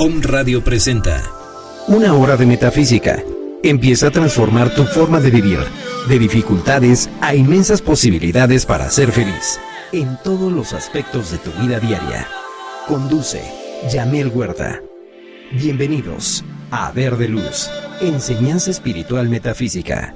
Om Radio presenta Una hora de metafísica. Empieza a transformar tu forma de vivir, de dificultades a inmensas posibilidades para ser feliz, en todos los aspectos de tu vida diaria. Conduce Yamel Huerta. Bienvenidos a Ver de Luz, Enseñanza Espiritual Metafísica.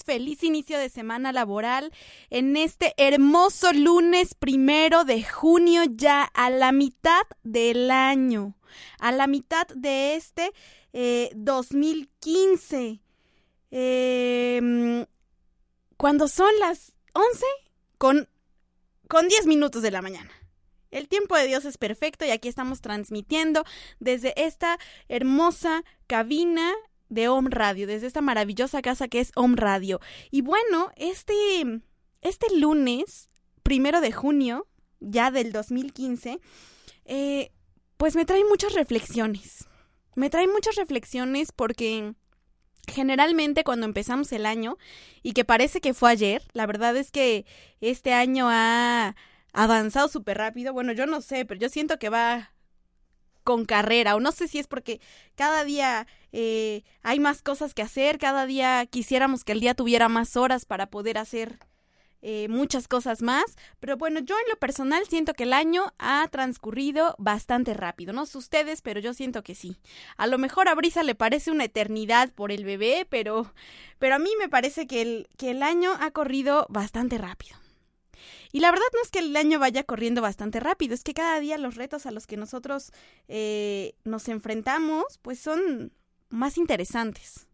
Feliz inicio de semana laboral en este hermoso lunes primero de junio, ya a la mitad del año, a la mitad de este eh, 2015. Eh, cuando son las 11 con, con 10 minutos de la mañana. El tiempo de Dios es perfecto y aquí estamos transmitiendo desde esta hermosa cabina de Om Radio, desde esta maravillosa casa que es Om Radio. Y bueno, este, este lunes, primero de junio, ya del 2015, eh, pues me trae muchas reflexiones. Me trae muchas reflexiones porque generalmente cuando empezamos el año, y que parece que fue ayer, la verdad es que este año ha avanzado súper rápido. Bueno, yo no sé, pero yo siento que va con carrera, o no sé si es porque cada día eh, hay más cosas que hacer, cada día quisiéramos que el día tuviera más horas para poder hacer eh, muchas cosas más, pero bueno, yo en lo personal siento que el año ha transcurrido bastante rápido, no sé ustedes, pero yo siento que sí. A lo mejor a Brisa le parece una eternidad por el bebé, pero, pero a mí me parece que el, que el año ha corrido bastante rápido. Y la verdad no es que el año vaya corriendo bastante rápido, es que cada día los retos a los que nosotros eh, nos enfrentamos, pues son más interesantes.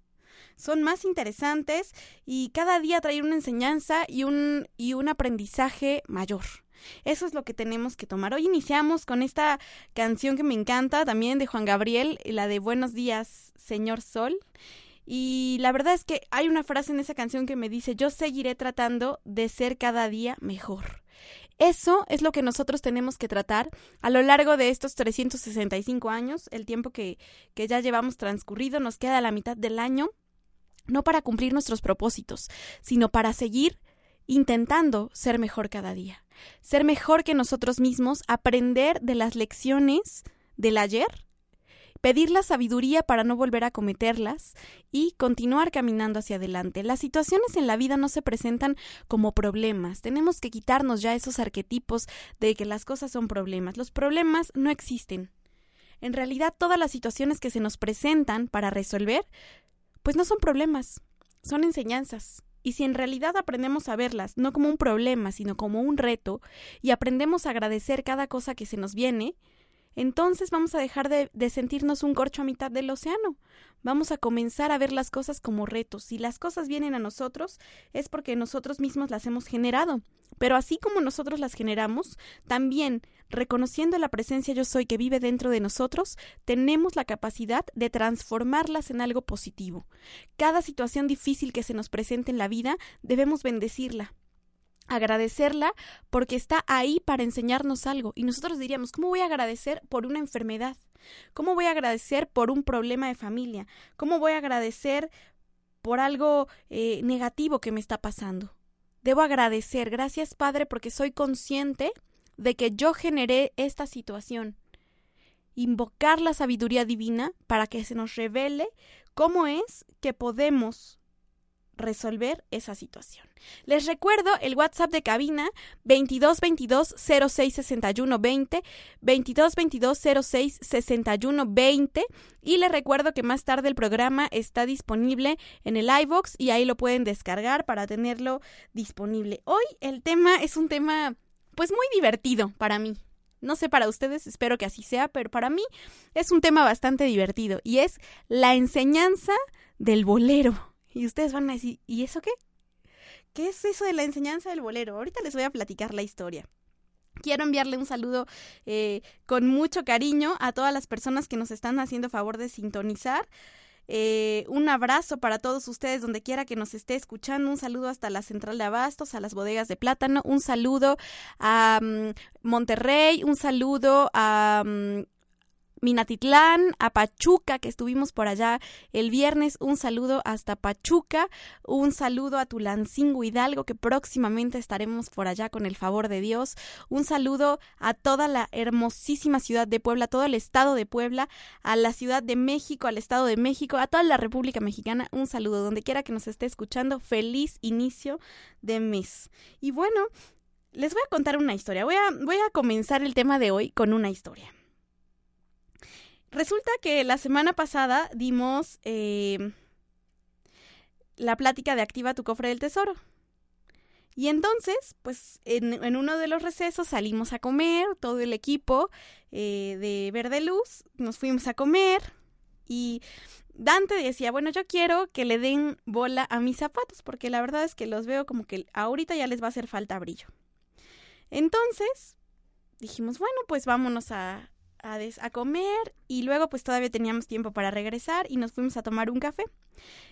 Son más interesantes y cada día trae una enseñanza y un, y un aprendizaje mayor. Eso es lo que tenemos que tomar. Hoy iniciamos con esta canción que me encanta, también de Juan Gabriel, la de Buenos días, Señor Sol. Y la verdad es que hay una frase en esa canción que me dice, yo seguiré tratando de ser cada día mejor. Eso es lo que nosotros tenemos que tratar a lo largo de estos 365 años, el tiempo que, que ya llevamos transcurrido, nos queda la mitad del año, no para cumplir nuestros propósitos, sino para seguir intentando ser mejor cada día, ser mejor que nosotros mismos, aprender de las lecciones del ayer pedir la sabiduría para no volver a cometerlas y continuar caminando hacia adelante. Las situaciones en la vida no se presentan como problemas. Tenemos que quitarnos ya esos arquetipos de que las cosas son problemas. Los problemas no existen. En realidad, todas las situaciones que se nos presentan para resolver, pues no son problemas, son enseñanzas. Y si en realidad aprendemos a verlas no como un problema, sino como un reto, y aprendemos a agradecer cada cosa que se nos viene, entonces vamos a dejar de, sentirnos un corcho a mitad del océano. Vamos a comenzar a ver las cosas como retos. Si las cosas vienen a nosotros, es porque nosotros mismos las hemos generado. Pero así como nosotros las generamos, también reconociendo la presencia yo soy que vive dentro de nosotros, tenemos la capacidad de transformarlas en algo positivo. Cada situación difícil que se nos presente en la vida, debemos bendecirla, agradecerla porque está ahí para enseñarnos algo. Y nosotros diríamos, ¿cómo voy a agradecer por una enfermedad? ¿Cómo voy a agradecer por un problema de familia? ¿Cómo voy a agradecer por algo eh, negativo que me está pasando? Debo agradecer, gracias Padre, porque soy consciente de que yo generé esta situación. Invocar la sabiduría divina para que se nos revele cómo es que podemos resolver esa situación. Les recuerdo el WhatsApp de cabina 22 22 06 61 20 22 22 06 61 20 y les recuerdo que más tarde el programa está disponible en el iVox y ahí lo pueden descargar para tenerlo disponible. Hoy el tema es un tema pues muy divertido para mí. No sé para ustedes, espero que así sea, pero para mí es un tema bastante divertido y es la enseñanza del bolero. Y ustedes van a decir, ¿y eso qué? ¿Qué es eso de la enseñanza del bolero? Ahorita les voy a platicar la historia. Quiero enviarle un saludo eh, con mucho cariño a todas las personas que nos están haciendo favor de sintonizar. Eh, un abrazo para todos ustedes donde quiera que nos esté escuchando. Un saludo hasta la central de Abastos, a las bodegas de plátano. Un saludo a mm, Monterrey. Un saludo a mm, Minatitlán, a Pachuca, que estuvimos por allá el viernes. Un saludo hasta Pachuca. Un saludo a Tulancingo Hidalgo, que próximamente estaremos por allá con el favor de Dios. Un saludo a toda la hermosísima ciudad de Puebla, todo el estado de Puebla, a la ciudad de México, al estado de México, a toda la República Mexicana. Un saludo donde quiera que nos esté escuchando. Feliz inicio de mes. Y bueno, les voy a contar una historia. Voy a, voy a comenzar el tema de hoy con una historia. Resulta que la semana pasada dimos eh, la plática de Activa tu cofre del tesoro. Y entonces, pues en, en, uno de los recesos salimos a comer, todo el equipo eh, de Verde Luz, nos fuimos a comer y Dante decía, bueno, yo quiero que le den bola a mis zapatos, porque la verdad es que los veo como que ahorita ya les va a hacer falta brillo. Entonces, dijimos, bueno, pues vámonos a, a, des a comer y luego pues todavía teníamos tiempo para regresar y nos fuimos a tomar un café.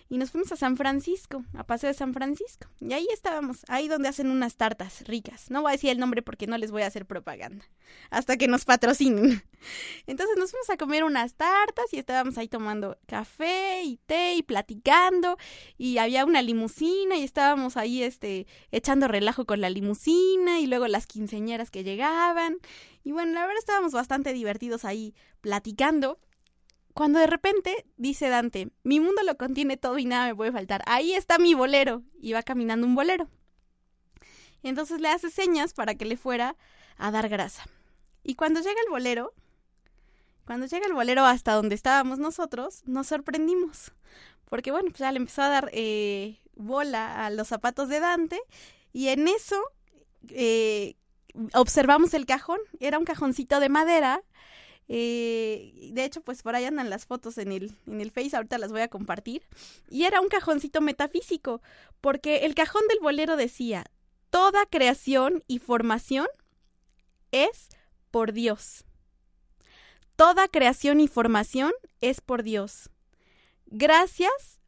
Y nos fuimos a San Francisco, a Paseo de San Francisco. Y ahí estábamos, ahí donde hacen unas tartas ricas. No voy a decir el nombre porque no les voy a hacer propaganda. Hasta que nos patrocinen. Entonces nos fuimos a comer unas tartas y estábamos ahí tomando café y té y platicando. Y había una limusina y estábamos ahí este, echando relajo con la limusina y luego las quinceñeras que llegaban. Y bueno, la verdad estábamos bastante divertidos ahí platicando. Cuando de repente dice Dante, mi mundo lo contiene todo y nada me puede faltar. Ahí está mi bolero. Y va caminando un bolero. Entonces le hace señas para que le fuera a dar grasa. Y cuando llega el bolero, cuando llega el bolero hasta donde estábamos nosotros, nos sorprendimos. Porque bueno, pues ya le empezó a dar eh, bola a los zapatos de Dante. Y en eso eh, observamos el cajón. Era un cajoncito de madera eh, de hecho, pues por ahí andan las fotos en el, en el Face, ahorita las voy a compartir. Y era un cajoncito metafísico, porque el cajón del bolero decía, toda creación y formación es por Dios. Toda creación y formación es por Dios. Gracias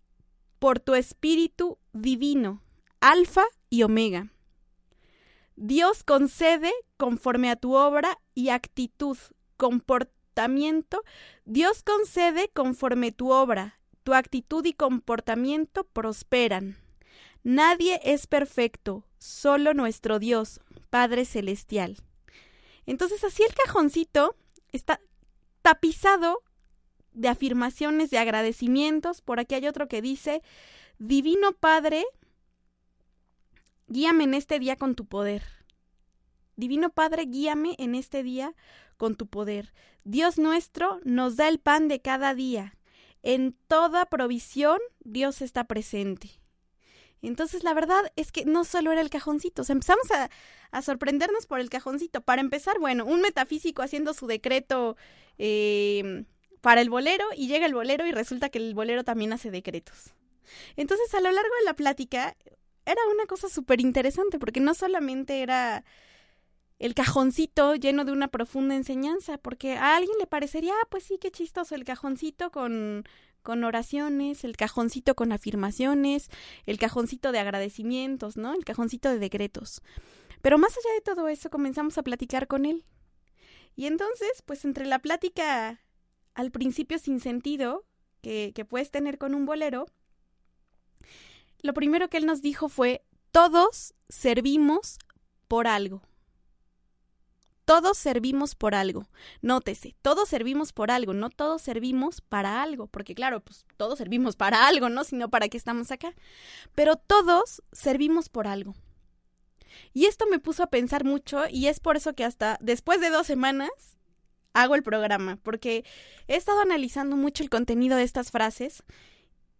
por tu espíritu divino, alfa y omega. Dios concede conforme a tu obra y actitud comportamiento, Dios concede conforme tu obra, tu actitud y comportamiento prosperan. Nadie es perfecto, solo nuestro Dios, Padre Celestial. Entonces así el cajoncito está tapizado de afirmaciones, de agradecimientos. Por aquí hay otro que dice, Divino Padre, guíame en este día con tu poder. Divino Padre, guíame en este día con tu poder. Dios nuestro nos da el pan de cada día. En toda provisión Dios está presente. Entonces la verdad es que no solo era el cajoncito, empezamos a, sorprendernos por el cajoncito. Para empezar, bueno, un metafísico haciendo su decreto eh, para el bolero y llega el bolero y resulta que el bolero también hace decretos. Entonces a lo largo de la plática era una cosa súper interesante porque no solamente era el cajoncito lleno de una profunda enseñanza, porque a alguien le parecería, ah, pues sí, qué chistoso el cajoncito con, con oraciones, el cajoncito con afirmaciones, el cajoncito de agradecimientos, ¿no? El cajoncito de decretos. Pero más allá de todo eso, comenzamos a platicar con él. Y entonces, pues entre la plática al principio sin sentido que, que puedes tener con un bolero, lo primero que él nos dijo fue, todos servimos por algo todos servimos por algo. Nótese, todos servimos por algo, no todos servimos para algo, porque claro, pues todos servimos para algo, ¿no? Sino para qué estamos acá. Pero todos servimos por algo. Y esto me puso a pensar mucho y es por eso que hasta después de dos semanas hago el programa, porque he estado analizando mucho el contenido de estas frases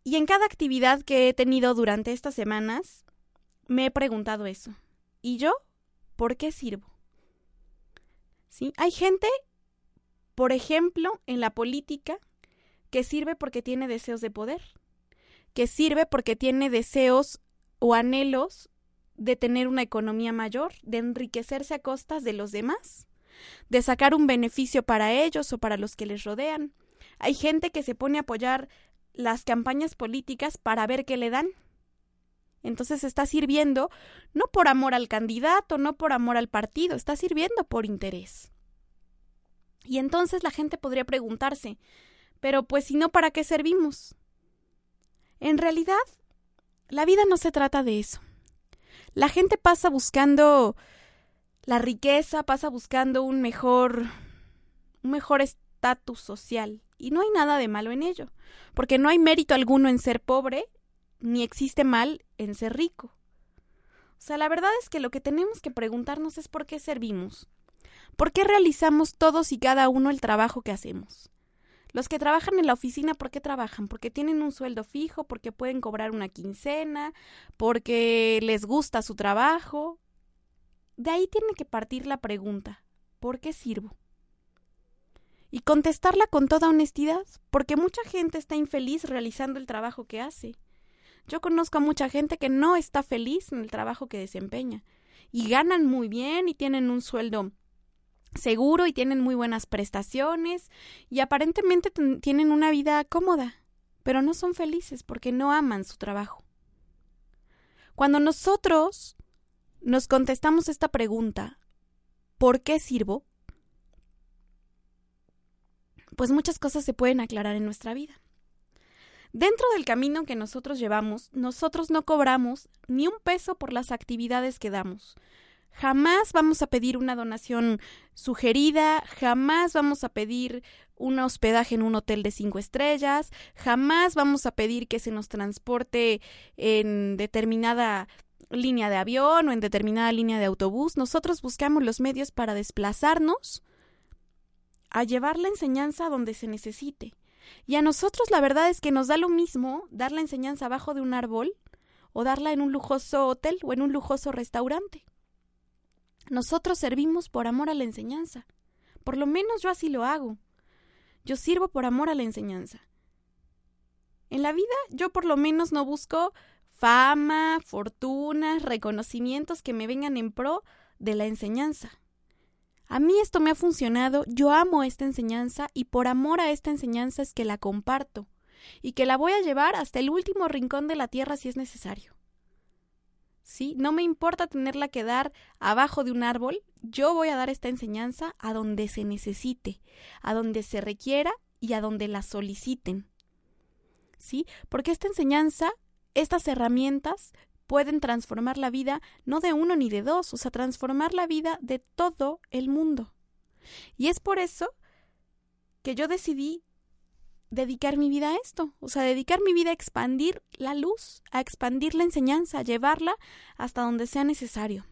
y en cada actividad que he tenido durante estas semanas me he preguntado eso. ¿Y yo? ¿Por qué sirvo? ¿sí? Hay gente, por ejemplo, en la política, que sirve porque tiene deseos de poder. que sirve porque tiene deseos o anhelos de tener una economía mayor, de enriquecerse a costas de los demás, de sacar un beneficio para ellos o para los que les rodean. Hay gente que se pone a apoyar las campañas políticas para ver qué le dan. Entonces está sirviendo no por amor al candidato, no por amor al partido, está sirviendo por interés. Y entonces la gente podría preguntarse, pero pues si no, ¿para qué servimos? En realidad, la vida no se trata de eso. La gente pasa buscando la riqueza, pasa buscando un mejor un mejor estatus social y no hay nada de malo en ello, porque no hay mérito alguno en ser pobre ni existe mal en ser rico. O sea, la verdad es que lo que tenemos que preguntarnos es por qué servimos, por qué realizamos todos y cada uno el trabajo que hacemos. Los que trabajan en la oficina, ¿por qué trabajan? Porque tienen un sueldo fijo, porque pueden cobrar una quincena, porque les gusta su trabajo. De ahí tiene que partir la pregunta, ¿por qué sirvo? Y contestarla con toda honestidad, porque mucha gente está infeliz realizando el trabajo que hace. Yo conozco a mucha gente que no está feliz en el trabajo que desempeña, y ganan muy bien y tienen un sueldo seguro y tienen muy buenas prestaciones y aparentemente tienen una vida cómoda, pero no son felices porque no aman su trabajo. Cuando nosotros nos contestamos esta pregunta, ¿por qué sirvo? Pues muchas cosas se pueden aclarar en nuestra vida. Dentro del camino que nosotros llevamos, nosotros no cobramos ni un peso por las actividades que damos. Jamás vamos a pedir una donación sugerida, jamás vamos a pedir un hospedaje en un hotel de cinco estrellas, jamás vamos a pedir que se nos transporte en determinada línea de avión o en determinada línea de autobús. Nosotros buscamos los medios para desplazarnos a llevar la enseñanza donde se necesite. Y a nosotros la verdad es que nos da lo mismo dar la enseñanza abajo de un árbol o darla en un lujoso hotel o en un lujoso restaurante. Nosotros servimos por amor a la enseñanza. Por lo menos yo así lo hago. Yo sirvo por amor a la enseñanza. En la vida yo por lo menos no busco fama, fortunas, reconocimientos que me vengan en pro de la enseñanza. A mí esto me ha funcionado, yo amo esta enseñanza y por amor a esta enseñanza es que la comparto y que la voy a llevar hasta el último rincón de la tierra si es necesario. ¿sí? No me importa tenerla que dar abajo de un árbol, yo voy a dar esta enseñanza a donde se necesite, a donde se requiera y a donde la soliciten. ¿Sí? Porque esta enseñanza, estas herramientas pueden transformar la vida no de uno ni de dos, o sea, transformar la vida de todo el mundo. Y es por eso que yo decidí dedicar mi vida a esto, o sea, dedicar mi vida a expandir la luz, a expandir la enseñanza, a llevarla hasta donde sea necesario.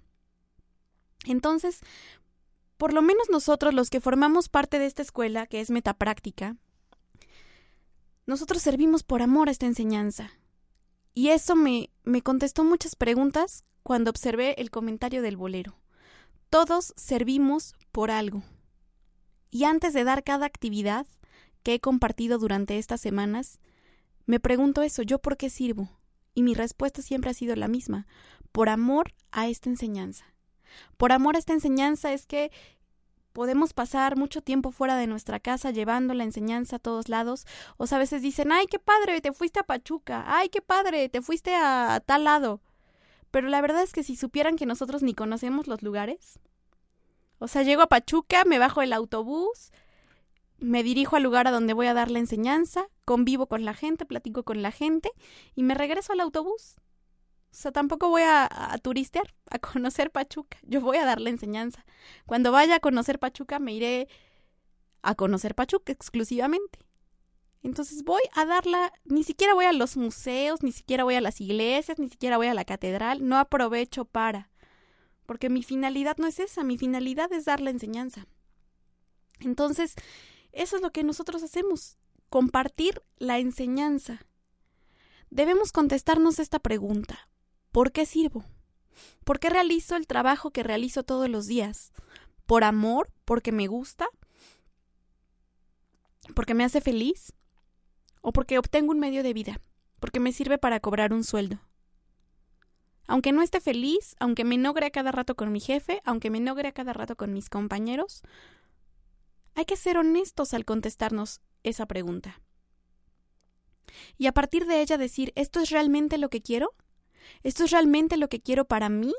Entonces, por lo menos nosotros los que formamos parte de esta escuela, que es metapráctica, nosotros servimos por amor a esta enseñanza. Y eso me, me contestó muchas preguntas cuando observé el comentario del bolero. Todos servimos por algo. Y antes de dar cada actividad, que he compartido durante estas semanas, me pregunto eso, ¿yo por qué sirvo? Y mi respuesta siempre ha sido la misma, por amor a esta enseñanza. Por amor a esta enseñanza es que podemos pasar mucho tiempo fuera de nuestra casa llevando la enseñanza a todos lados, o a veces dicen, ay, qué padre, te fuiste a Pachuca, ay, qué padre, te fuiste a tal lado. Pero la verdad es que si supieran que nosotros ni conocemos los lugares, o sea, llego a Pachuca, me bajo el autobús, me dirijo al lugar a donde voy a dar la enseñanza, convivo con la gente, platico con la gente y me regreso al autobús. O sea, tampoco voy a, turistear, a conocer Pachuca. Yo voy a dar la enseñanza. Cuando vaya a conocer Pachuca, me iré a conocer Pachuca exclusivamente. Entonces voy a darla, ni siquiera voy a los museos, ni siquiera voy a las iglesias, ni siquiera voy a la catedral, no aprovecho para. Porque mi finalidad no es esa, mi finalidad es dar la enseñanza. Entonces, eso es lo que nosotros hacemos, compartir la enseñanza. Debemos contestarnos esta pregunta. ¿Por qué sirvo? ¿Por qué realizo el trabajo que realizo todos los días? ¿Por amor? ¿Porque me gusta? ¿Porque me hace feliz? ¿O porque obtengo un medio de vida? porque me sirve para cobrar un sueldo. Aunque no esté feliz, aunque me nogre a cada rato con mi jefe, aunque me nogre a cada rato con mis compañeros, hay que ser honestos al contestarnos esa pregunta. Y a partir de ella decir, ¿esto es realmente lo que quiero? ¿Esto es realmente lo que quiero para mí?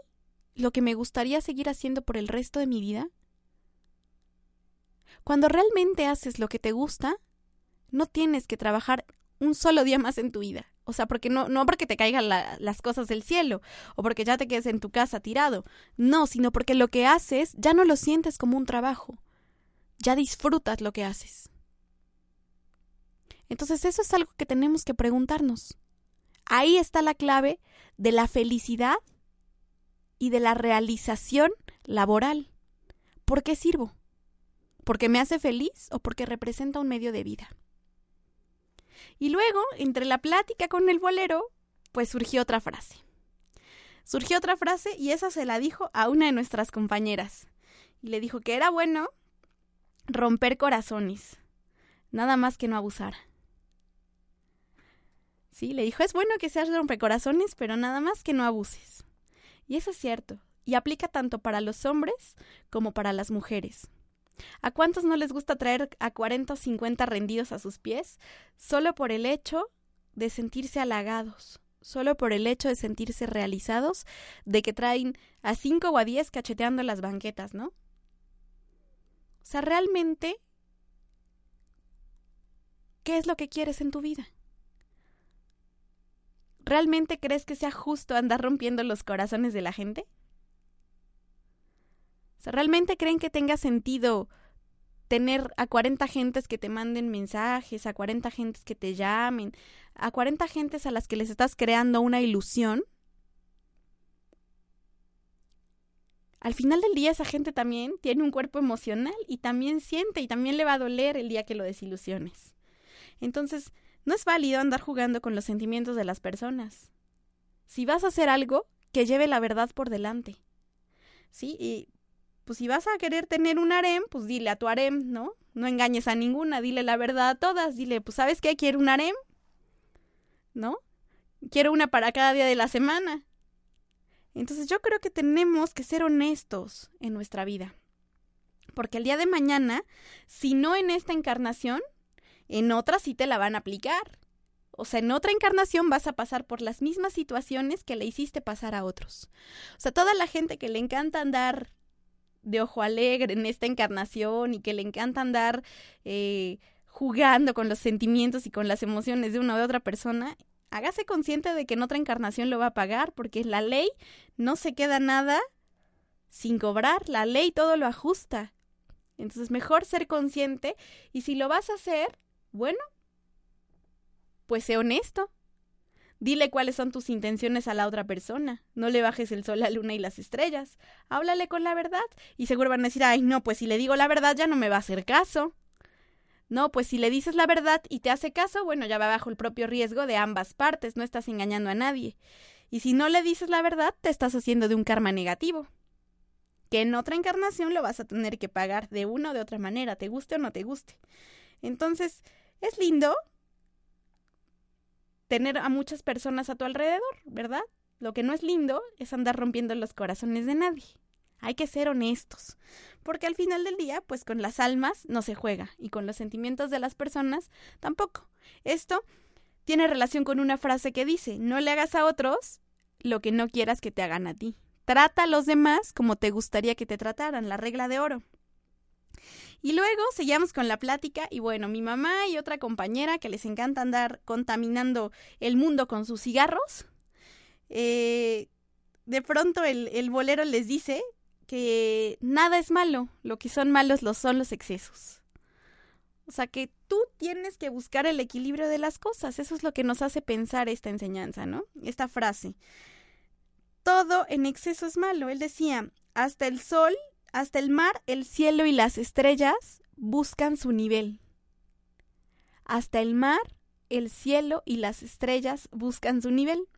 ¿Lo que me gustaría seguir haciendo por el resto de mi vida? Cuando realmente haces lo que te gusta, no tienes que trabajar un solo día más en tu vida. O sea, porque no, no porque te caigan las cosas del cielo o porque ya te quedes en tu casa tirado. No, sino porque lo que haces ya no lo sientes como un trabajo. Ya disfrutas lo que haces. Entonces eso es algo que tenemos que preguntarnos. Ahí está la clave de la felicidad y de la realización laboral. ¿Por qué sirvo? ¿Porque me hace feliz o porque representa un medio de vida? Y luego, entre la plática con el bolero, pues surgió otra frase. Surgió otra frase y esa se la dijo a una de nuestras compañeras. Y le dijo que era bueno romper corazones, nada más que no abusar. Sí, le dijo, es bueno que seas rompecorazones, pero nada más que no abuses. Y eso es cierto, y aplica tanto para los hombres como para las mujeres. ¿A cuántos no les gusta traer a 40 o 50 rendidos a sus pies solo por el hecho de sentirse halagados? Solo por el hecho de sentirse realizados, de que traen a 5 o a 10 cacheteando las banquetas, ¿no? O sea, realmente, ¿qué es lo que quieres en tu vida? ¿Realmente crees que sea justo andar rompiendo los corazones de la gente? ¿realmente creen que tenga sentido tener a 40 gentes que te manden mensajes, a 40 gentes que te llamen, a 40 gentes a las que les estás creando una ilusión? Al final del día esa gente también tiene un cuerpo emocional y también siente y también le va a doler el día que lo desilusiones. Entonces, no es válido andar jugando con los sentimientos de las personas. Si vas a hacer algo, que lleve la verdad por delante. ¿Sí? Y pues si vas a querer tener un harem, pues dile a tu harem, ¿no? No engañes a ninguna, dile la verdad a todas, dile, pues ¿sabes qué? Quiero un harem, ¿no? Quiero una para cada día de la semana. Entonces yo creo que tenemos que ser honestos en nuestra vida. Porque el día de mañana, si no en esta encarnación, en otra sí te la van a aplicar. O sea, en otra encarnación vas a pasar por las mismas situaciones que le hiciste pasar a otros. O sea, toda la gente que le encanta andar de ojo alegre en esta encarnación y que le encanta andar eh, jugando con los sentimientos y con las emociones de una o de otra persona, hágase consciente de que en otra encarnación lo va a pagar, porque la ley no se queda nada sin cobrar, la ley todo lo ajusta. Entonces, mejor ser consciente y si lo vas a hacer, bueno, pues sé honesto. Dile cuáles son tus intenciones a la otra persona. No le bajes el sol, la luna y las estrellas. Háblale con la verdad. Y seguro van a decir, ay, no, pues si le digo la verdad ya no me va a hacer caso. No, pues si le dices la verdad y te hace caso, bueno, ya va bajo el propio riesgo de ambas partes, no estás engañando a nadie. Y si no le dices la verdad, te estás haciendo de un karma negativo. Que en otra encarnación lo vas a tener que pagar de una o de otra manera, te guste o no te guste. Entonces, es lindo tener a muchas personas a tu alrededor, ¿verdad? Lo que no es lindo es andar rompiendo los corazones de nadie. Hay que ser honestos, porque al final del día, pues con las almas no se juega y con los sentimientos de las personas tampoco. Esto tiene relación con una frase que dice, no le hagas a otros lo que no quieras que te hagan a ti. Trata a los demás como te gustaría que te trataran, la regla de oro. Y luego seguíamos con la plática y bueno, mi mamá y otra compañera que les encanta andar contaminando el mundo con sus cigarros, eh, de pronto el, el bolero les dice que nada es malo, lo que son malos los son los excesos. O sea que tú tienes que buscar el equilibrio de las cosas. Eso es lo que nos hace pensar esta enseñanza, ¿no? Esta frase. Todo en exceso es malo. Él decía, hasta el sol hasta el mar, el cielo y las estrellas buscan su nivel. Hasta el mar, el cielo y las estrellas buscan su nivel.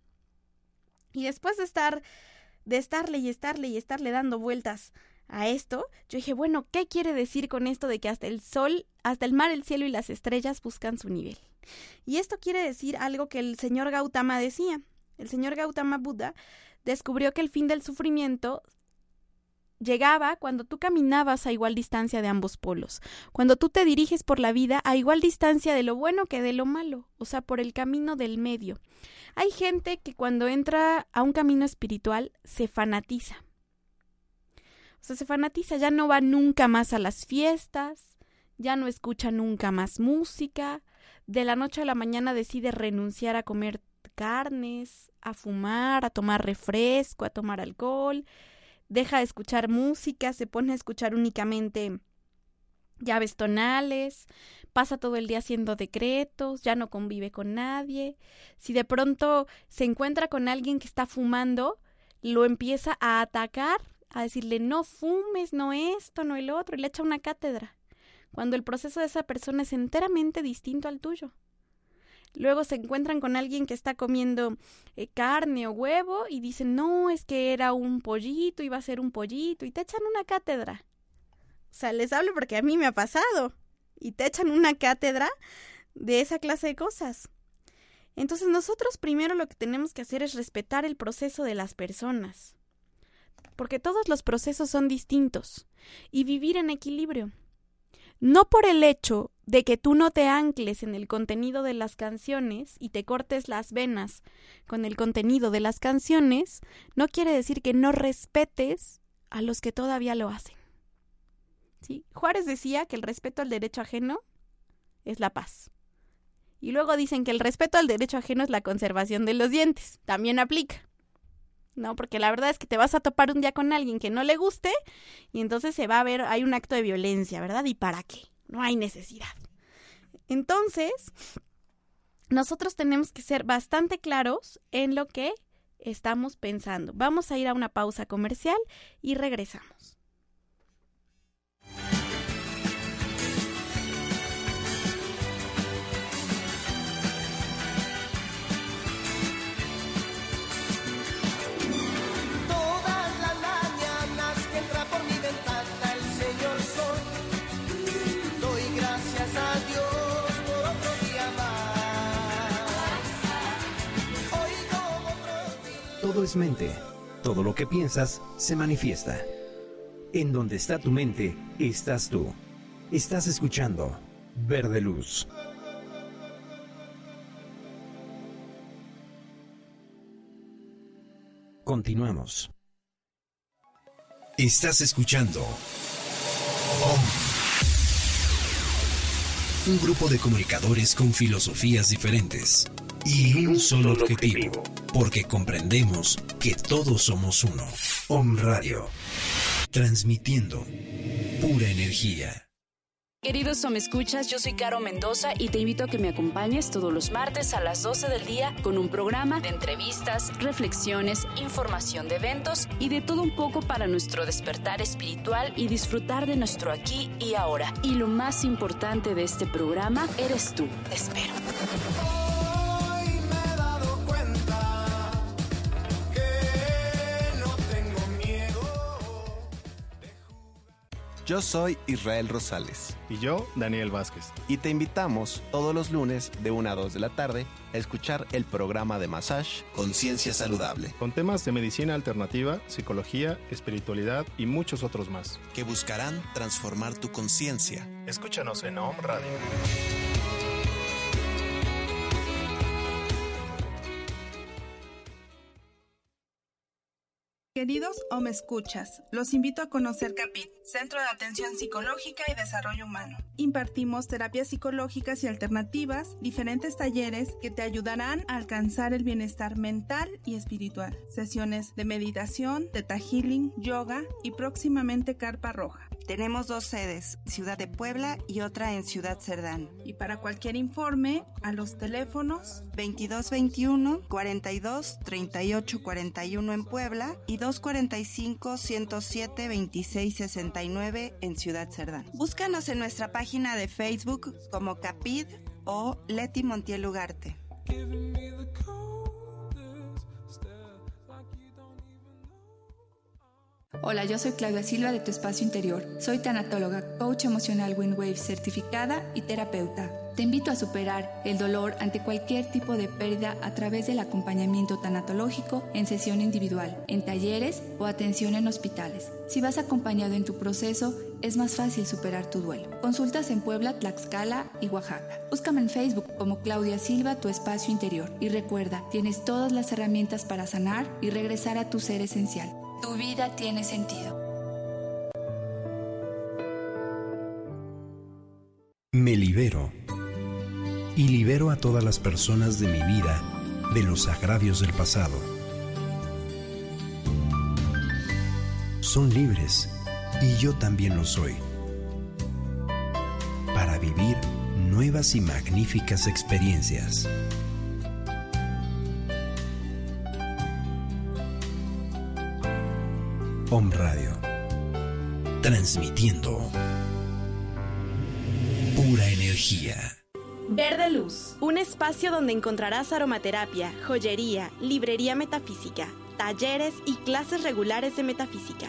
Y después de estar, de estarle y estarle y estarle dando vueltas a esto, yo dije, bueno, ¿qué quiere decir con esto de que hasta el sol, hasta el mar, el cielo y las estrellas buscan su nivel? Y esto quiere decir algo que el señor Gautama decía. El señor Gautama Buda descubrió que el fin del sufrimiento llegaba cuando tú caminabas a igual distancia de ambos polos, cuando tú te diriges por la vida a igual distancia de lo bueno que de lo malo, o sea, por el camino del medio. Hay gente que cuando entra a un camino espiritual se fanatiza. O sea, se fanatiza, ya no va nunca más a las fiestas, ya no escucha nunca más música, de la noche a la mañana decide renunciar a comer carnes, a fumar, a tomar refresco, a tomar alcohol, deja de escuchar música, se pone a escuchar únicamente llaves tonales, pasa todo el día haciendo decretos, ya no convive con nadie. Si de pronto se encuentra con alguien que está fumando, lo empieza a atacar, a decirle no fumes, no esto, no el otro, y le echa una cátedra, cuando el proceso de esa persona es enteramente distinto al tuyo. Luego se encuentran con alguien que está comiendo eh, carne o huevo y dicen, no, es que era un pollito, iba a ser un pollito, y te echan una cátedra. O sea, les hablo porque a mí me ha pasado. Y te echan una cátedra de esa clase de cosas. Entonces nosotros primero lo que tenemos que hacer es respetar el proceso de las personas. Porque todos los procesos son distintos. Y vivir en equilibrio. No por el hecho de que tú no te ancles en el contenido de las canciones y te cortes las venas con el contenido de las canciones, no quiere decir que no respetes a los que todavía lo hacen. ¿Sí? Juárez decía que el respeto al derecho ajeno es la paz. Y luego dicen que el respeto al derecho ajeno es la conservación de los dientes. También aplica. ¿No? Porque la verdad es que te vas a topar un día con alguien que no le guste y entonces se va a ver, hay un acto de violencia, ¿verdad? ¿Y para qué? No hay necesidad. Entonces, nosotros tenemos que ser bastante claros en lo que estamos pensando. Vamos a ir a una pausa comercial y regresamos. Mente. Todo lo que piensas se manifiesta. En donde está tu mente, estás tú. Estás escuchando Verde Luz. Continuamos. Estás escuchando. Un grupo de comunicadores con filosofías diferentes y un solo objetivo, porque comprendemos que todos somos uno. OM Radio, transmitiendo pura energía. Queridos escuchas, yo soy Caro Mendoza y te invito a que me acompañes todos los martes a las 12 del día con un programa de entrevistas, reflexiones, información de eventos y de todo un poco para nuestro despertar espiritual y disfrutar de nuestro aquí y ahora. Y lo más importante de este programa eres tú. Te espero. Yo soy Israel Rosales Y yo, Daniel Vázquez. y te invitamos todos los lunes de 1 a 2 de la tarde a escuchar el programa de Massage Conciencia Saludable, Con temas de medicina alternativa, psicología, espiritualidad y muchos otros más. que buscarán transformar tu conciencia. Escúchanos en OM Radio. Queridos o me escuchas, los invito a conocer CAPIT, Centro de Atención Psicológica y Desarrollo Humano. Impartimos terapias psicológicas y alternativas, diferentes talleres que te ayudarán a alcanzar el bienestar mental y espiritual. Sesiones de meditación, teta healing, yoga y próximamente carpa roja. Tenemos dos sedes, Ciudad de Puebla y otra en Ciudad Cerdán. Y para cualquier informe, a los teléfonos 2221 42 38 41 en Puebla y 245 107 26 69 en Ciudad Cerdán. Búscanos en nuestra página de Facebook como Capid o Leti Montiel Ugarte. Hola, yo soy Claudia Silva de Tu Espacio Interior. Soy tanatóloga, coach emocional Windwave certificada y terapeuta. Te invito a superar el dolor ante cualquier tipo de pérdida a través del acompañamiento tanatológico en sesión individual, en talleres o atención en hospitales. Si vas acompañado en tu proceso, es más fácil superar tu duelo. Consultas en Puebla, Tlaxcala y Oaxaca. Búscame en Facebook como Claudia Silva, tu espacio interior. Y recuerda, tienes todas las herramientas para sanar y regresar a tu ser esencial. Tu vida tiene sentido. Me libero. Y libero a todas las personas de mi vida de los agravios del pasado. Son libres y yo también lo soy. Para vivir nuevas y magníficas experiencias. Radio. Transmitiendo pura energía. Verde Luz, un espacio donde encontrarás aromaterapia, joyería, librería metafísica, talleres y clases regulares de metafísica,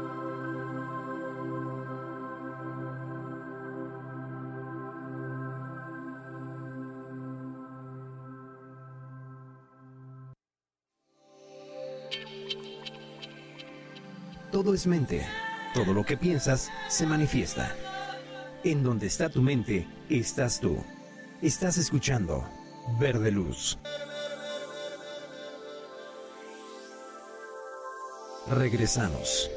Todo es mente. Todo lo que piensas se manifiesta. En donde está tu mente, estás tú. Estás escuchando Verde Luz. Regresamos.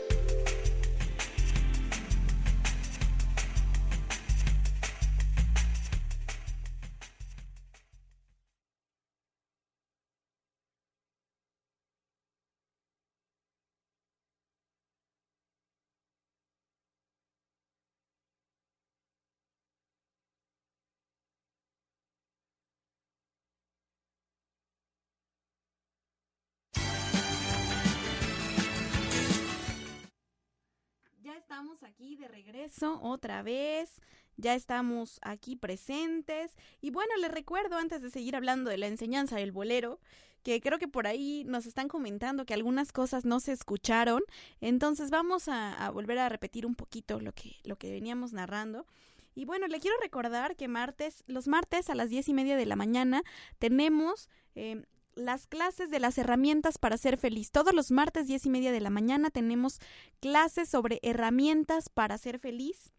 Estamos aquí de regreso otra vez, ya estamos aquí presentes y bueno, les recuerdo antes de seguir hablando de la enseñanza del bolero, que creo que por ahí nos están comentando que algunas cosas no se escucharon, entonces vamos a, a volver a repetir un poquito lo que, lo que veníamos narrando. Y bueno, le quiero recordar que martes, los martes a las diez y media de la mañana tenemos eh, las clases de las herramientas para ser feliz. Todos los martes diez y media de la mañana tenemos clases sobre herramientas para ser feliz.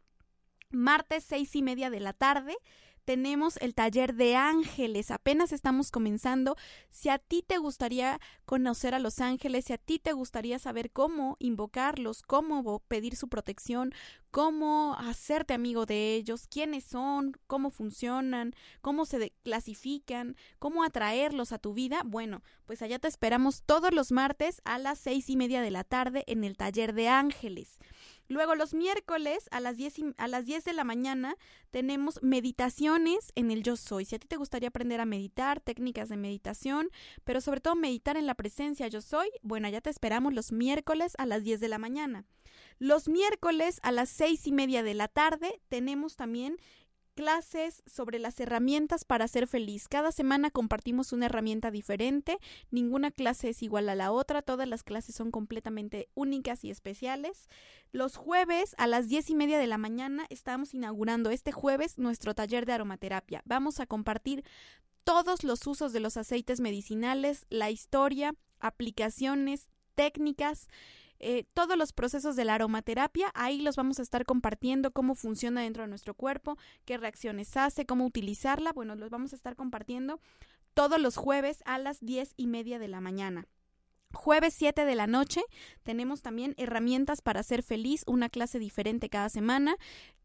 Martes seis y media de la tarde tenemos el taller de ángeles. Apenas estamos comenzando. Si a ti te gustaría conocer a los ángeles, si a ti te gustaría saber cómo invocarlos, cómo pedir su protección, cómo hacerte amigo de ellos, quiénes son, cómo funcionan, cómo se clasifican, cómo atraerlos a tu vida, bueno, pues allá te esperamos todos los martes a las seis y media de la tarde en el taller de ángeles. Luego los miércoles a las 10, a las 10 de la mañana tenemos meditaciones en el yo soy. Si a ti te gustaría aprender a meditar, técnicas de meditación, pero sobre todo meditar en la presencia yo soy, bueno, ya te esperamos los miércoles a las 10 de la mañana. Los miércoles a las seis y media de la tarde tenemos también clases sobre las herramientas para ser feliz. Cada semana compartimos una herramienta diferente, ninguna clase es igual a la otra, todas las clases son completamente únicas y especiales. Los jueves a las diez y media de la mañana estamos inaugurando este jueves nuestro taller de aromaterapia. Vamos a compartir todos los usos de los aceites medicinales, la historia, aplicaciones, técnicas, eh, todos los procesos de la aromaterapia, ahí los vamos a estar compartiendo, cómo funciona dentro de nuestro cuerpo, qué reacciones hace, cómo utilizarla, bueno, los vamos a estar compartiendo todos los jueves a las diez y media de la mañana. Jueves 7 de la noche tenemos también herramientas para ser feliz, una clase diferente cada semana.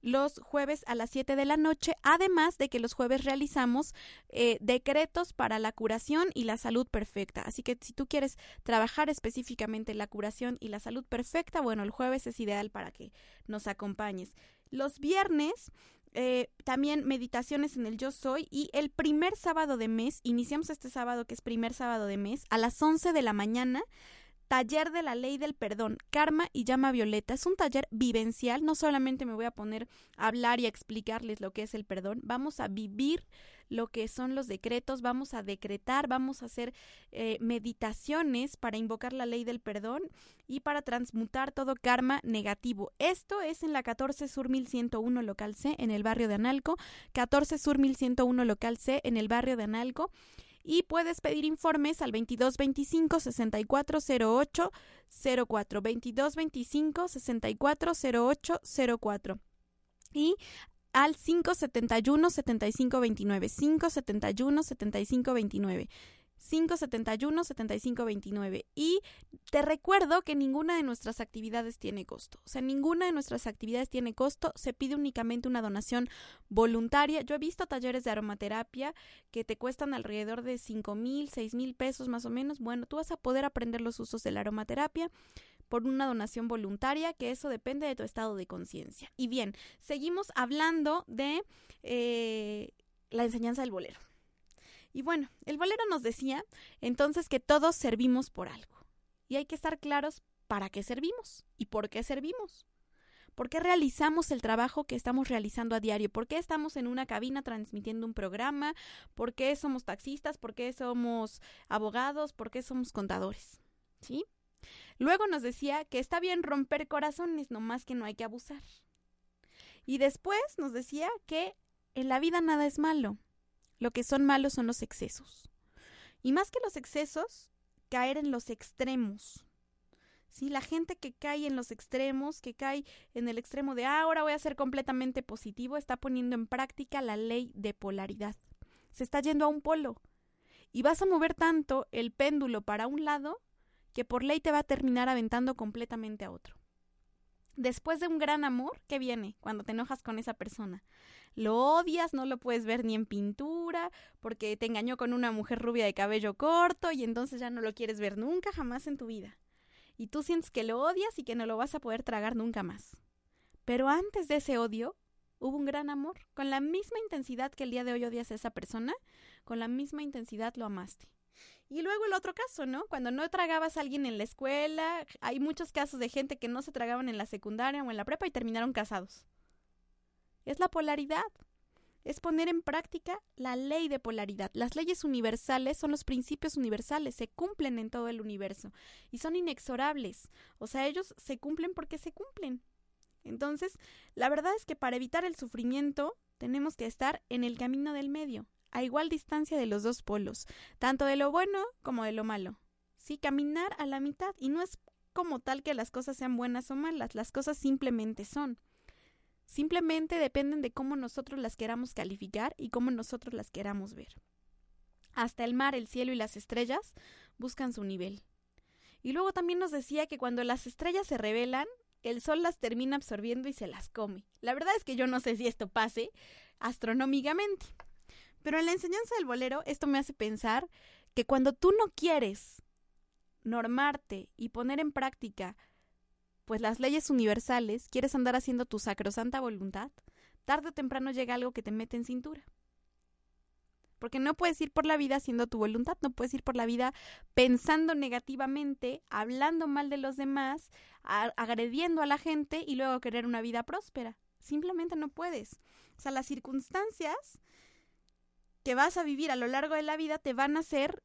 Los jueves a las 7 de la noche, además de que los jueves realizamos eh, decretos para la curación y la salud perfecta. Así que si tú quieres trabajar específicamente la curación y la salud perfecta, bueno, el jueves es ideal para que nos acompañes. Los viernes eh, también meditaciones en el yo soy y el primer sábado de mes, iniciamos este sábado que es primer sábado de mes, a las 11 de la mañana Taller de la Ley del Perdón, Karma y Llama Violeta. Es un taller vivencial, no solamente me voy a poner a hablar y a explicarles lo que es el perdón, vamos a vivir lo que son los decretos, vamos a decretar, vamos a hacer eh, meditaciones para invocar la ley del perdón y para transmutar todo karma negativo. Esto es en la 14 Sur 1101 local C en el barrio de Analco, 14 Sur 1101 local C en el barrio de Analco. Y puedes pedir informes al 2225 6408 04 2225 6408 04 y al 571 7529 571 7529 571 7529 y te recuerdo que ninguna de nuestras actividades tiene costo. O sea, ninguna de nuestras actividades tiene costo, se pide únicamente una donación voluntaria. Yo he visto talleres de aromaterapia que te cuestan alrededor de cinco mil, seis mil pesos más o menos. Bueno, tú vas a poder aprender los usos de la aromaterapia por una donación voluntaria, que eso depende de tu estado de conciencia. Y bien, seguimos hablando de eh, la enseñanza del bolero. Y bueno, el bolero nos decía entonces que todos servimos por algo. Y hay que estar claros para qué servimos y por qué servimos. ¿Por qué realizamos el trabajo que estamos realizando a diario? ¿Por qué estamos en una cabina transmitiendo un programa? ¿Por qué somos taxistas? ¿Por qué somos abogados? ¿Por qué somos contadores? ¿Sí? Luego nos decía que está bien romper corazones, nomás que no hay que abusar. Y después nos decía que en la vida nada es malo. Lo que son malos son los excesos. Y más que los excesos, caer en los extremos. Sí, la gente que cae en los extremos, que cae en el extremo de ah, ahora voy a ser completamente positivo, está poniendo en práctica la ley de polaridad. Se está yendo a un polo. Y vas a mover tanto el péndulo para un lado que por ley te va a terminar aventando completamente a otro. Después de un gran amor, ¿qué viene cuando te enojas con esa persona? Lo odias, no lo puedes ver ni en pintura, porque te engañó con una mujer rubia de cabello corto y entonces ya no lo quieres ver nunca jamás en tu vida. Y tú sientes que lo odias y que no lo vas a poder tragar nunca más. Pero antes de ese odio, hubo un gran amor. Con la misma intensidad que el día de hoy odias a esa persona, con la misma intensidad lo amaste. Y luego el otro caso, ¿no? Cuando no tragabas a alguien en la escuela, hay muchos casos de gente que no se tragaban en la secundaria o en la prepa y terminaron casados. Es la polaridad. Es poner en práctica la ley de polaridad. Las leyes universales son los principios universales, se cumplen en todo el universo y son inexorables. O sea, ellos se cumplen porque se cumplen. Entonces, la verdad es que para evitar el sufrimiento tenemos que estar en el camino del medio, a igual distancia de los dos polos, tanto de lo bueno como de lo malo. Sí, caminar a la mitad y no es como tal que las cosas sean buenas o malas, las cosas simplemente son. Simplemente dependen de cómo nosotros las queramos calificar y cómo nosotros las queramos ver. Hasta el mar, el cielo y las estrellas buscan su nivel. Y luego también nos decía que cuando las estrellas se revelan, el sol las termina absorbiendo y se las come. La verdad es que yo no sé si esto pase astronómicamente, pero en la enseñanza del bolero esto me hace pensar que cuando tú no quieres normarte y poner en práctica pues las leyes universales, quieres andar haciendo tu sacrosanta voluntad, tarde o temprano llega algo que te mete en cintura. Porque no puedes ir por la vida haciendo tu voluntad, no puedes ir por la vida pensando negativamente, hablando mal de los demás, agrediendo a la gente y luego querer una vida próspera. Simplemente no puedes. O sea, las circunstancias que vas a vivir a lo largo de la vida te van a hacer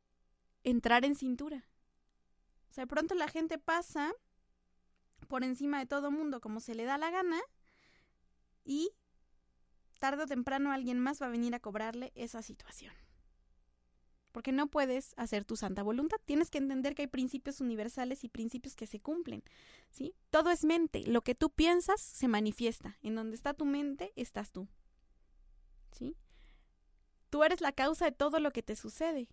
entrar en cintura. O sea, de pronto la gente pasa por encima de todo mundo como se le da la gana y tarde o temprano alguien más va a venir a cobrarle esa situación. Porque no puedes hacer tu santa voluntad. Tienes que entender que hay principios universales y principios que se cumplen. ¿sí? Todo es mente. Lo que tú piensas se manifiesta. En donde está tu mente, estás tú. ¿Sí? Tú eres la causa de todo lo que te sucede.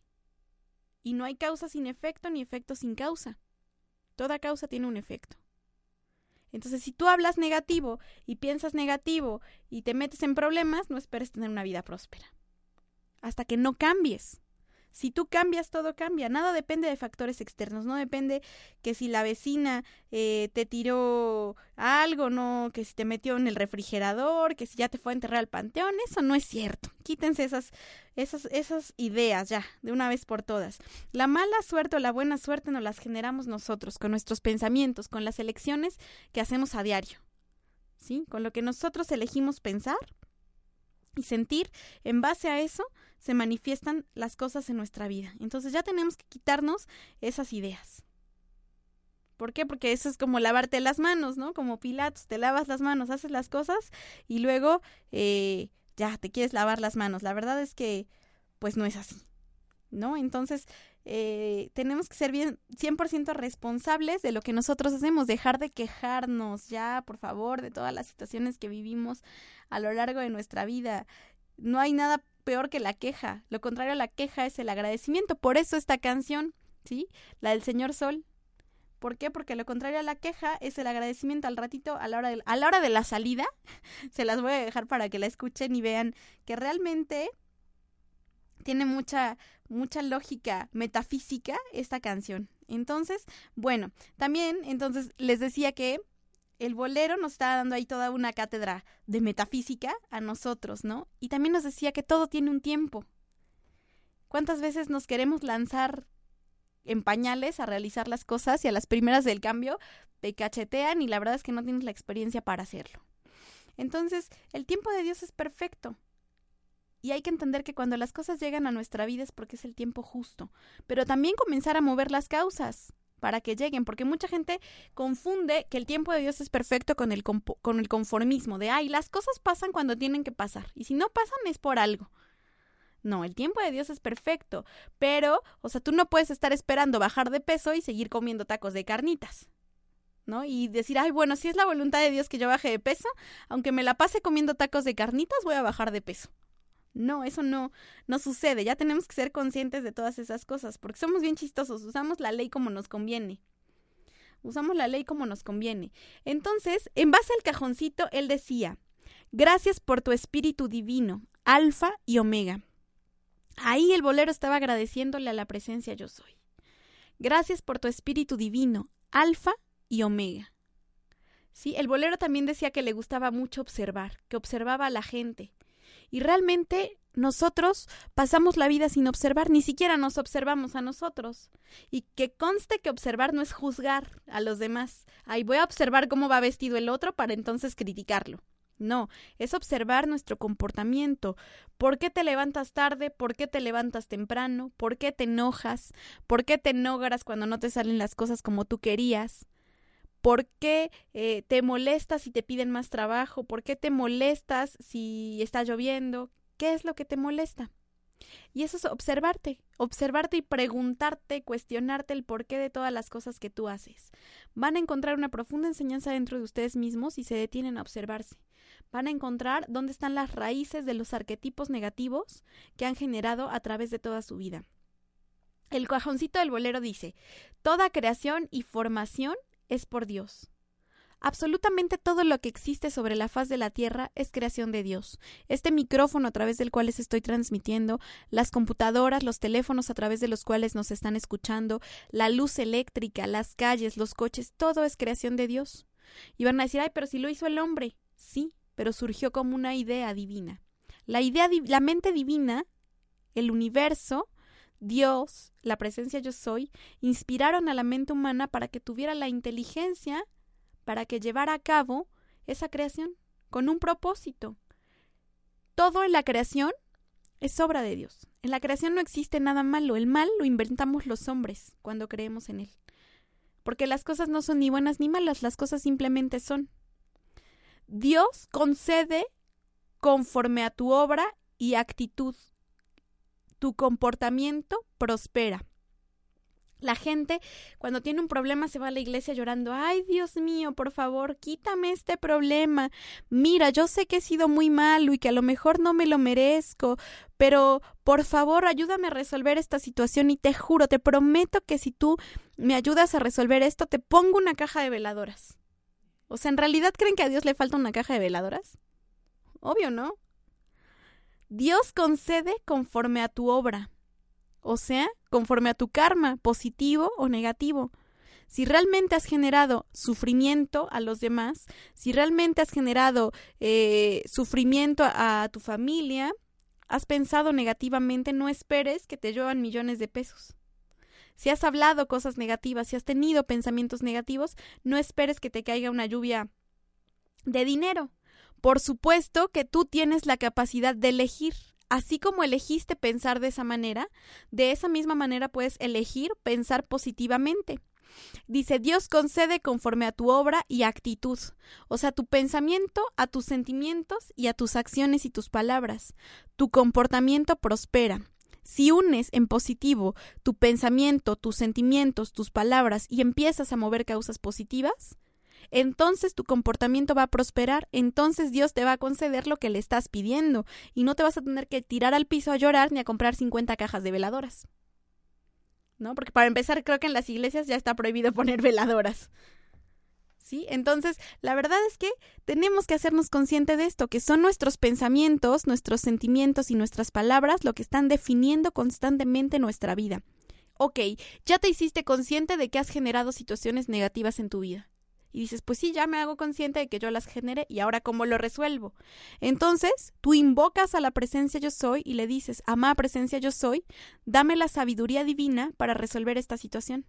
Y no hay causa sin efecto ni efecto sin causa. Toda causa tiene un efecto. Entonces, si tú hablas negativo y piensas negativo y te metes en problemas, no esperes tener una vida próspera. Hasta que no cambies. Si tú cambias, todo cambia. Nada depende de factores externos. No depende que si la vecina eh, te tiró algo, no, que si te metió en el refrigerador, que si ya te fue a enterrar al panteón. Eso no es cierto. Quítense esas, esas, esas ideas ya, de una vez por todas. La mala suerte o la buena suerte nos las generamos nosotros, con nuestros pensamientos, con las elecciones que hacemos a diario. ¿Sí? Con lo que nosotros elegimos pensar y sentir, en base a eso se manifiestan las cosas en nuestra vida. Entonces ya tenemos que quitarnos esas ideas. ¿Por qué? Porque eso es como lavarte las manos, ¿no? Como Pilatos, te lavas las manos, haces las cosas y luego eh, ya te quieres lavar las manos. La verdad es que pues no es así, ¿no? Entonces eh, tenemos que ser bien 100% responsables de lo que nosotros hacemos, dejar de quejarnos ya, por favor, de todas las situaciones que vivimos a lo largo de nuestra vida. No hay nada peor que la queja, lo contrario a la queja es el agradecimiento. Por eso esta canción, ¿sí? La del Señor Sol. ¿Por qué? Porque lo contrario a la queja es el agradecimiento al ratito, a la hora de, a la, hora de la salida. se las voy a dejar para que la escuchen y vean que realmente tiene mucha, mucha lógica metafísica esta canción. Entonces, bueno, también, entonces les decía que el bolero nos está dando ahí toda una cátedra de metafísica a nosotros, ¿no? Y también nos decía que todo tiene un tiempo. ¿Cuántas veces nos queremos lanzar en pañales a realizar las cosas y a las primeras del cambio te cachetean y la verdad es que no tienes la experiencia para hacerlo? Entonces, el tiempo de Dios es perfecto. Y hay que entender que cuando las cosas llegan a nuestra vida es porque es el tiempo justo. Pero también comenzar a mover las causas para que lleguen, porque mucha gente confunde que el tiempo de Dios es perfecto con el, con el conformismo, de, ay, las cosas pasan cuando tienen que pasar, y si no pasan es por algo. No, el tiempo de Dios es perfecto, pero, o sea, tú no puedes estar esperando bajar de peso y seguir comiendo tacos de carnitas. ¿no? Y decir, ay, bueno, si es la voluntad de Dios que yo baje de peso, aunque me la pase comiendo tacos de carnitas, voy a bajar de peso. No, eso no, no sucede. Ya tenemos que ser conscientes de todas esas cosas, porque somos bien chistosos, usamos la ley como nos conviene. Usamos la ley como nos conviene. Entonces, en base al cajoncito, él decía, gracias por tu espíritu divino, alfa y omega. Ahí el bolero estaba agradeciéndole a la presencia yo soy. Gracias por tu espíritu divino, alfa y omega. Sí, el bolero también decía que le gustaba mucho observar, que observaba a la gente, y realmente nosotros pasamos la vida sin observar, ni siquiera nos observamos a nosotros. Y que conste que observar no es juzgar a los demás. Ahí voy a observar cómo va vestido el otro para entonces criticarlo. No, es observar nuestro comportamiento. ¿Por qué te levantas tarde? ¿Por qué te levantas temprano? ¿Por qué te enojas? ¿Por qué te enojas cuando no te salen las cosas como tú querías? ¿Por qué eh, te molestas si te piden más trabajo? ¿Por qué te molestas si está lloviendo? ¿Qué es lo que te molesta? Y eso es observarte, observarte y preguntarte, cuestionarte el porqué de todas las cosas que tú haces. Van a encontrar una profunda enseñanza dentro de ustedes mismos y se detienen a observarse. Van a encontrar dónde están las raíces de los arquetipos negativos que han generado a través de toda su vida. El cajoncito del bolero dice, toda creación y formación es por Dios. Absolutamente todo lo que existe sobre la faz de la Tierra es creación de Dios. Este micrófono a través del cual les estoy transmitiendo, las computadoras, los teléfonos a través de los cuales nos están escuchando, la luz eléctrica, las calles, los coches, todo es creación de Dios. Y van a decir, ay, pero si lo hizo el hombre. Sí, pero surgió como una idea divina. La idea, la mente divina, el universo, Dios, la presencia yo soy, inspiraron a la mente humana para que tuviera la inteligencia para que llevara a cabo esa creación con un propósito. Todo en la creación es obra de Dios. En la creación no existe nada malo. El mal lo inventamos los hombres cuando creemos en él. Porque las cosas no son ni buenas ni malas, las cosas simplemente son. Dios concede conforme a tu obra y actitud tu comportamiento prospera. La gente cuando tiene un problema se va a la iglesia llorando, ay Dios mío, por favor, quítame este problema. Mira, yo sé que he sido muy malo y que a lo mejor no me lo merezco, pero por favor ayúdame a resolver esta situación y te juro, te prometo que si tú me ayudas a resolver esto, te pongo una caja de veladoras. O sea, ¿en realidad creen que a Dios le falta una caja de veladoras? Obvio, ¿no? Dios concede conforme a tu obra. o sea, conforme a tu karma, positivo o negativo. Si realmente has generado sufrimiento a los demás, si realmente has generado eh, sufrimiento a, tu familia, has pensado negativamente, no esperes que te lluevan millones de pesos. Si has hablado cosas negativas, si has tenido pensamientos negativos, no esperes que te caiga una lluvia de dinero. Por supuesto que tú tienes la capacidad de elegir. Así como elegiste pensar de esa manera, de esa misma manera puedes elegir pensar positivamente. Dice, Dios concede conforme a tu obra y actitud, o sea, tu pensamiento, a tus sentimientos y a tus acciones y tus palabras. Tu comportamiento prospera. Si unes en positivo tu pensamiento, tus sentimientos, tus palabras y empiezas a mover causas positivas, entonces tu comportamiento va a prosperar, entonces Dios te va a conceder lo que le estás pidiendo y no te vas a tener que tirar al piso a llorar ni a comprar 50 cajas de veladoras. ¿No? Porque para empezar creo que en las iglesias ya está prohibido poner veladoras. ¿Sí? Entonces, la verdad es que tenemos que hacernos consciente de esto, que son nuestros pensamientos, nuestros sentimientos y nuestras palabras lo que están definiendo constantemente nuestra vida. Ok, ya te hiciste consciente de que has generado situaciones negativas en tu vida y dices, pues sí, ya me hago consciente de que yo las generé y ahora cómo lo resuelvo. Entonces, tú invocas a la presencia yo soy y le dices, amada presencia yo soy, dame la sabiduría divina para resolver esta situación.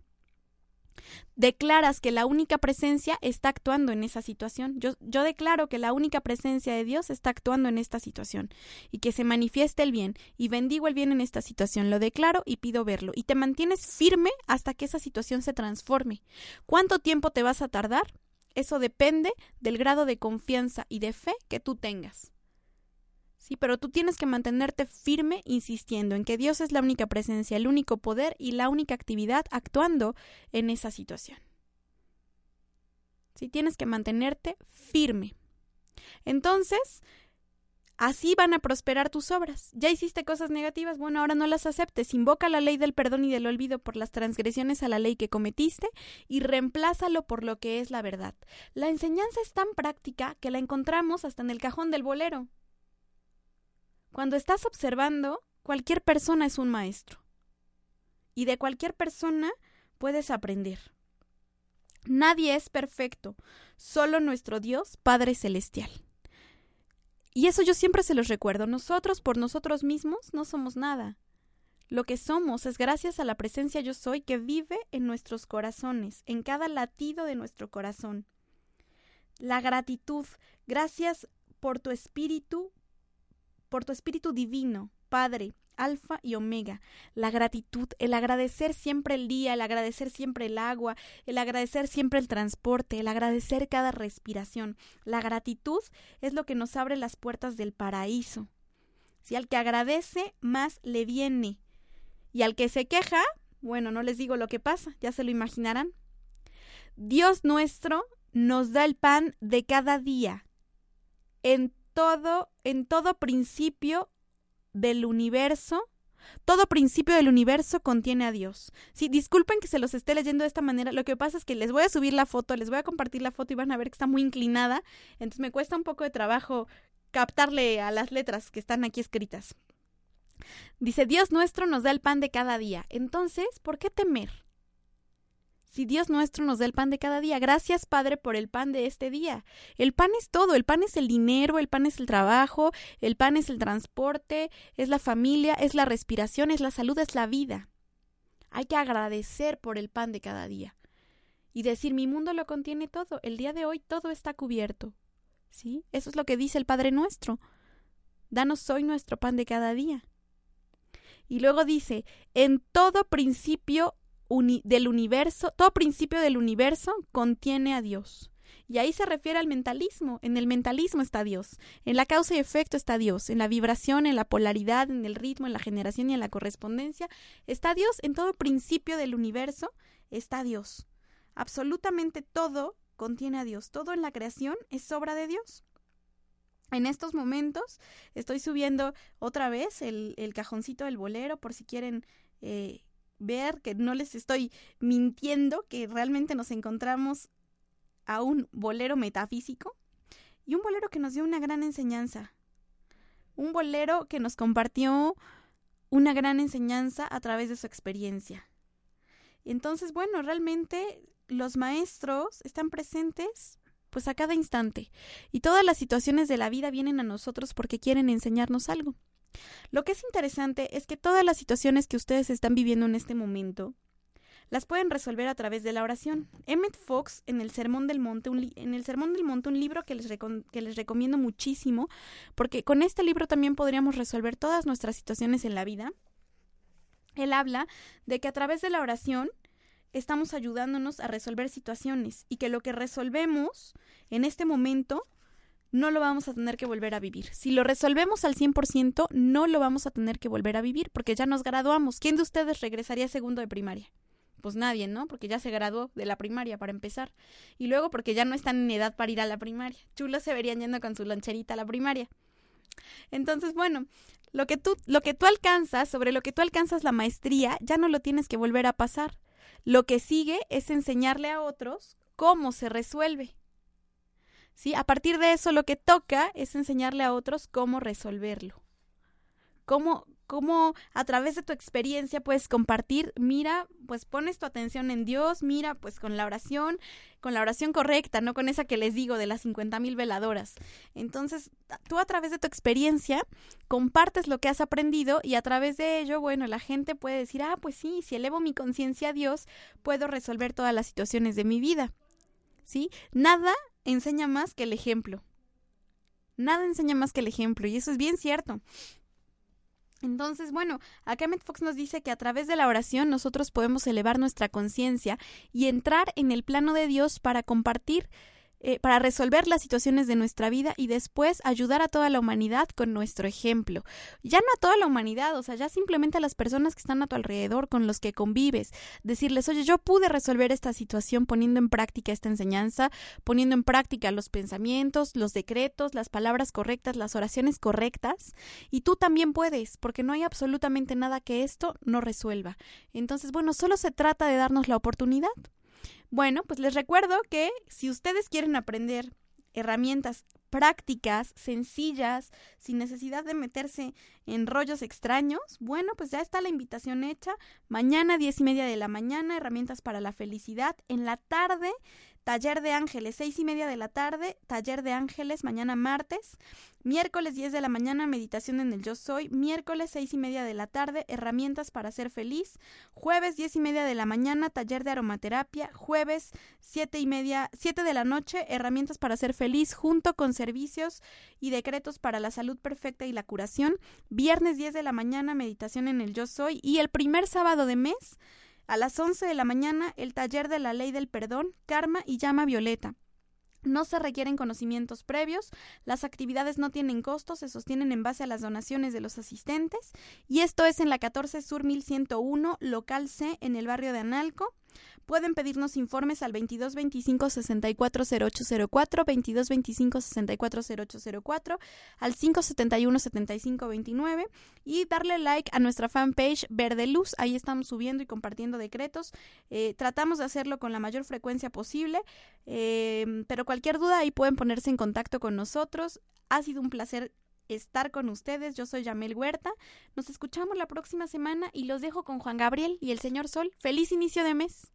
Declaras que la única presencia está actuando en esa situación. Yo, declaro que la única presencia de Dios está actuando en esta situación y que se manifieste el bien y bendigo el bien en esta situación. Lo declaro y pido verlo. Y te mantienes firme hasta que esa situación se transforme. ¿Cuánto tiempo te vas a tardar? Eso depende del grado de confianza y de fe que tú tengas. Sí, pero tú tienes que mantenerte firme insistiendo en que Dios es la única presencia, el único poder y la única actividad actuando en esa situación. Sí, tienes que mantenerte firme. Entonces, así van a prosperar tus obras. Ya hiciste cosas negativas, bueno, ahora no las aceptes. Invoca la ley del perdón y del olvido por las transgresiones a la ley que cometiste y reemplázalo por lo que es la verdad. La enseñanza es tan práctica que la encontramos hasta en el cajón del bolero. Cuando estás observando, cualquier persona es un maestro. Y de cualquier persona puedes aprender. Nadie es perfecto, solo nuestro Dios, Padre Celestial. Y eso yo siempre se los recuerdo. Nosotros por nosotros mismos no somos nada. Lo que somos es gracias a la presencia yo soy que vive en nuestros corazones, en cada latido de nuestro corazón. La gratitud, gracias por tu espíritu, por tu Espíritu Divino, Padre, Alfa y Omega, la gratitud, el agradecer siempre el día, el agradecer siempre el agua, el agradecer siempre el transporte, el agradecer cada respiración. La gratitud es lo que nos abre las puertas del paraíso. Si al que agradece, más le viene. Y al que se queja, bueno, no les digo lo que pasa, ya se lo imaginarán. Dios nuestro nos da el pan de cada día. En todo, en todo principio del universo, todo principio del universo contiene a Dios. Sí, disculpen que se los esté leyendo de esta manera. Lo que pasa es que les voy a subir la foto, les voy a compartir la foto y van a ver que está muy inclinada. Entonces me cuesta un poco de trabajo captarle a las letras que están aquí escritas. Dice, Dios nuestro nos da el pan de cada día. Entonces, ¿por qué temer? Si Dios nuestro nos da el pan de cada día, gracias Padre por el pan de este día. El pan es todo, el pan es el dinero, el pan es el trabajo, el pan es el transporte, es la familia, es la respiración, es la salud, es la vida. Hay que agradecer por el pan de cada día y decir mi mundo lo contiene todo, el día de hoy todo está cubierto. ¿Sí? Eso es lo que dice el Padre nuestro. Danos hoy nuestro pan de cada día. Y luego dice, en todo principio del universo, todo principio del universo contiene a Dios. Y ahí se refiere al mentalismo. En el mentalismo está Dios. En la causa y efecto está Dios. En la vibración, en la polaridad, en el ritmo, en la generación y en la correspondencia está Dios. En todo principio del universo está Dios. Absolutamente todo contiene a Dios. Todo en la creación es obra de Dios. En estos momentos estoy subiendo otra vez el, cajoncito del bolero por si quieren eh, ver que no les estoy mintiendo, que realmente nos encontramos a un bolero metafísico y un bolero que nos dio una gran enseñanza. Un bolero que nos compartió una gran enseñanza a través de su experiencia. Entonces, bueno, realmente los maestros están presentes pues a cada instante y todas las situaciones de la vida vienen a nosotros porque quieren enseñarnos algo. Lo que es interesante es que todas las situaciones que ustedes están viviendo en este momento las pueden resolver a través de la oración. Emmett Fox en el Sermón del Monte, un en el Sermón del Monte, un libro que les, que les recomiendo muchísimo, porque con este libro también podríamos resolver todas nuestras situaciones en la vida. Él habla de que a través de la oración estamos ayudándonos a resolver situaciones y que lo que resolvemos en este momento no lo vamos a tener que volver a vivir. Si lo resolvemos al 100%, no lo vamos a tener que volver a vivir porque ya nos graduamos. ¿Quién de ustedes regresaría segundo de primaria? Pues nadie, ¿no? Porque ya se graduó de la primaria para empezar. Y luego porque ya no están en edad para ir a la primaria. Chulos se verían yendo con su loncherita a la primaria. Entonces, bueno, lo que tú lo que tú alcanzas, sobre lo que tú alcanzas la maestría, ya no lo tienes que volver a pasar. Lo que sigue es enseñarle a otros cómo se resuelve. ¿Sí? A partir de eso lo que toca es enseñarle a otros cómo resolverlo. Cómo, cómo a través de tu experiencia puedes compartir, mira, pues pones tu atención en Dios, mira, pues con la oración, con la oración correcta, no con esa que les digo de las 50 mil veladoras. Entonces, tú a través de tu experiencia compartes lo que has aprendido y a través de ello, bueno, la gente puede decir, ah, pues sí, si elevo mi conciencia a Dios, puedo resolver todas las situaciones de mi vida. ¿Sí? Nada enseña más que el ejemplo. Nada enseña más que el ejemplo, y eso es bien cierto. Entonces, bueno, acá Met Fox nos dice que a través de la oración nosotros podemos elevar nuestra conciencia y entrar en el plano de Dios para compartir eh, para resolver las situaciones de nuestra vida y después ayudar a toda la humanidad con nuestro ejemplo. Ya no a toda la humanidad, o sea, ya simplemente a las personas que están a tu alrededor, con los que convives, decirles, oye, yo pude resolver esta situación poniendo en práctica esta enseñanza, poniendo en práctica los pensamientos, los decretos, las palabras correctas, las oraciones correctas, y tú también puedes, porque no hay absolutamente nada que esto no resuelva. Entonces, bueno, solo se trata de darnos la oportunidad. Bueno, pues les recuerdo que si ustedes quieren aprender herramientas prácticas, sencillas, sin necesidad de meterse en rollos extraños, bueno, pues ya está la invitación hecha. Mañana, diez y media de la mañana, herramientas para la felicidad. En la tarde, taller de ángeles, seis y media de la tarde, taller de ángeles, mañana martes. Miércoles 10 de la mañana, meditación en el yo soy. Miércoles 6 y media de la tarde, herramientas para ser feliz. Jueves 10 y media de la mañana, taller de aromaterapia. Jueves 7 y media, 7 de la noche, herramientas para ser feliz junto con servicios y decretos para la salud perfecta y la curación. Viernes 10 de la mañana, meditación en el yo soy. Y el primer sábado de mes, a las 11 de la mañana, el taller de la ley del perdón, karma y llama violeta. No se requieren conocimientos previos, las actividades no tienen costos, se sostienen en base a las donaciones de los asistentes y esto es en la 14 Sur 1101, local C, en el barrio de Analco. Pueden pedirnos informes al 2225 640804, 2225 640804, al 571 7529 y darle like a nuestra fanpage Verde Luz. Ahí estamos subiendo y compartiendo decretos. Eh, tratamos de hacerlo con la mayor frecuencia posible, eh, pero cualquier duda ahí pueden ponerse en contacto con nosotros. Ha sido un placer estar con ustedes. Yo soy Yamel Huerta. Nos escuchamos la próxima semana y los dejo con Juan Gabriel y el señor Sol. Feliz inicio de mes.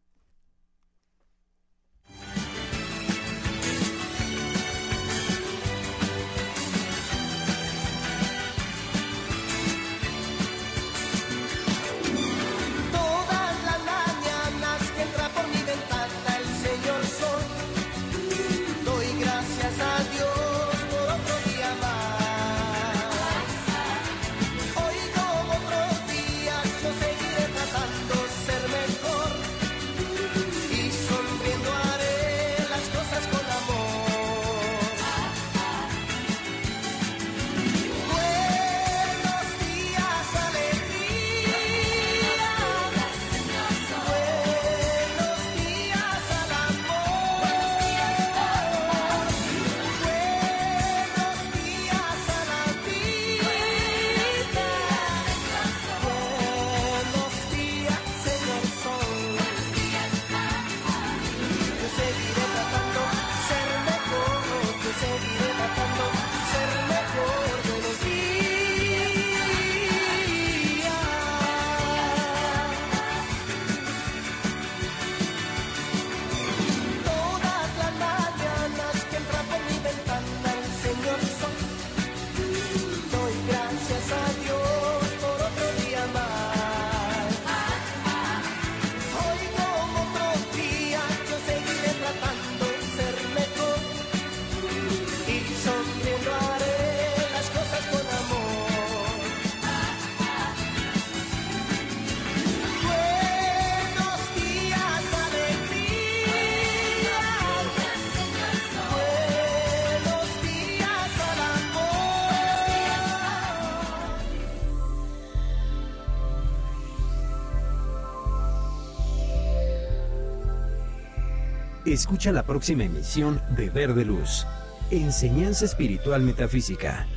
Escucha la próxima emisión de Verde Luz. Enseñanza espiritual metafísica.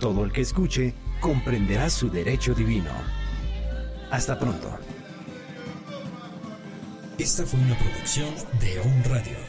Todo el que escuche comprenderá su derecho divino. Hasta pronto. Esta fue una producción de On Radio.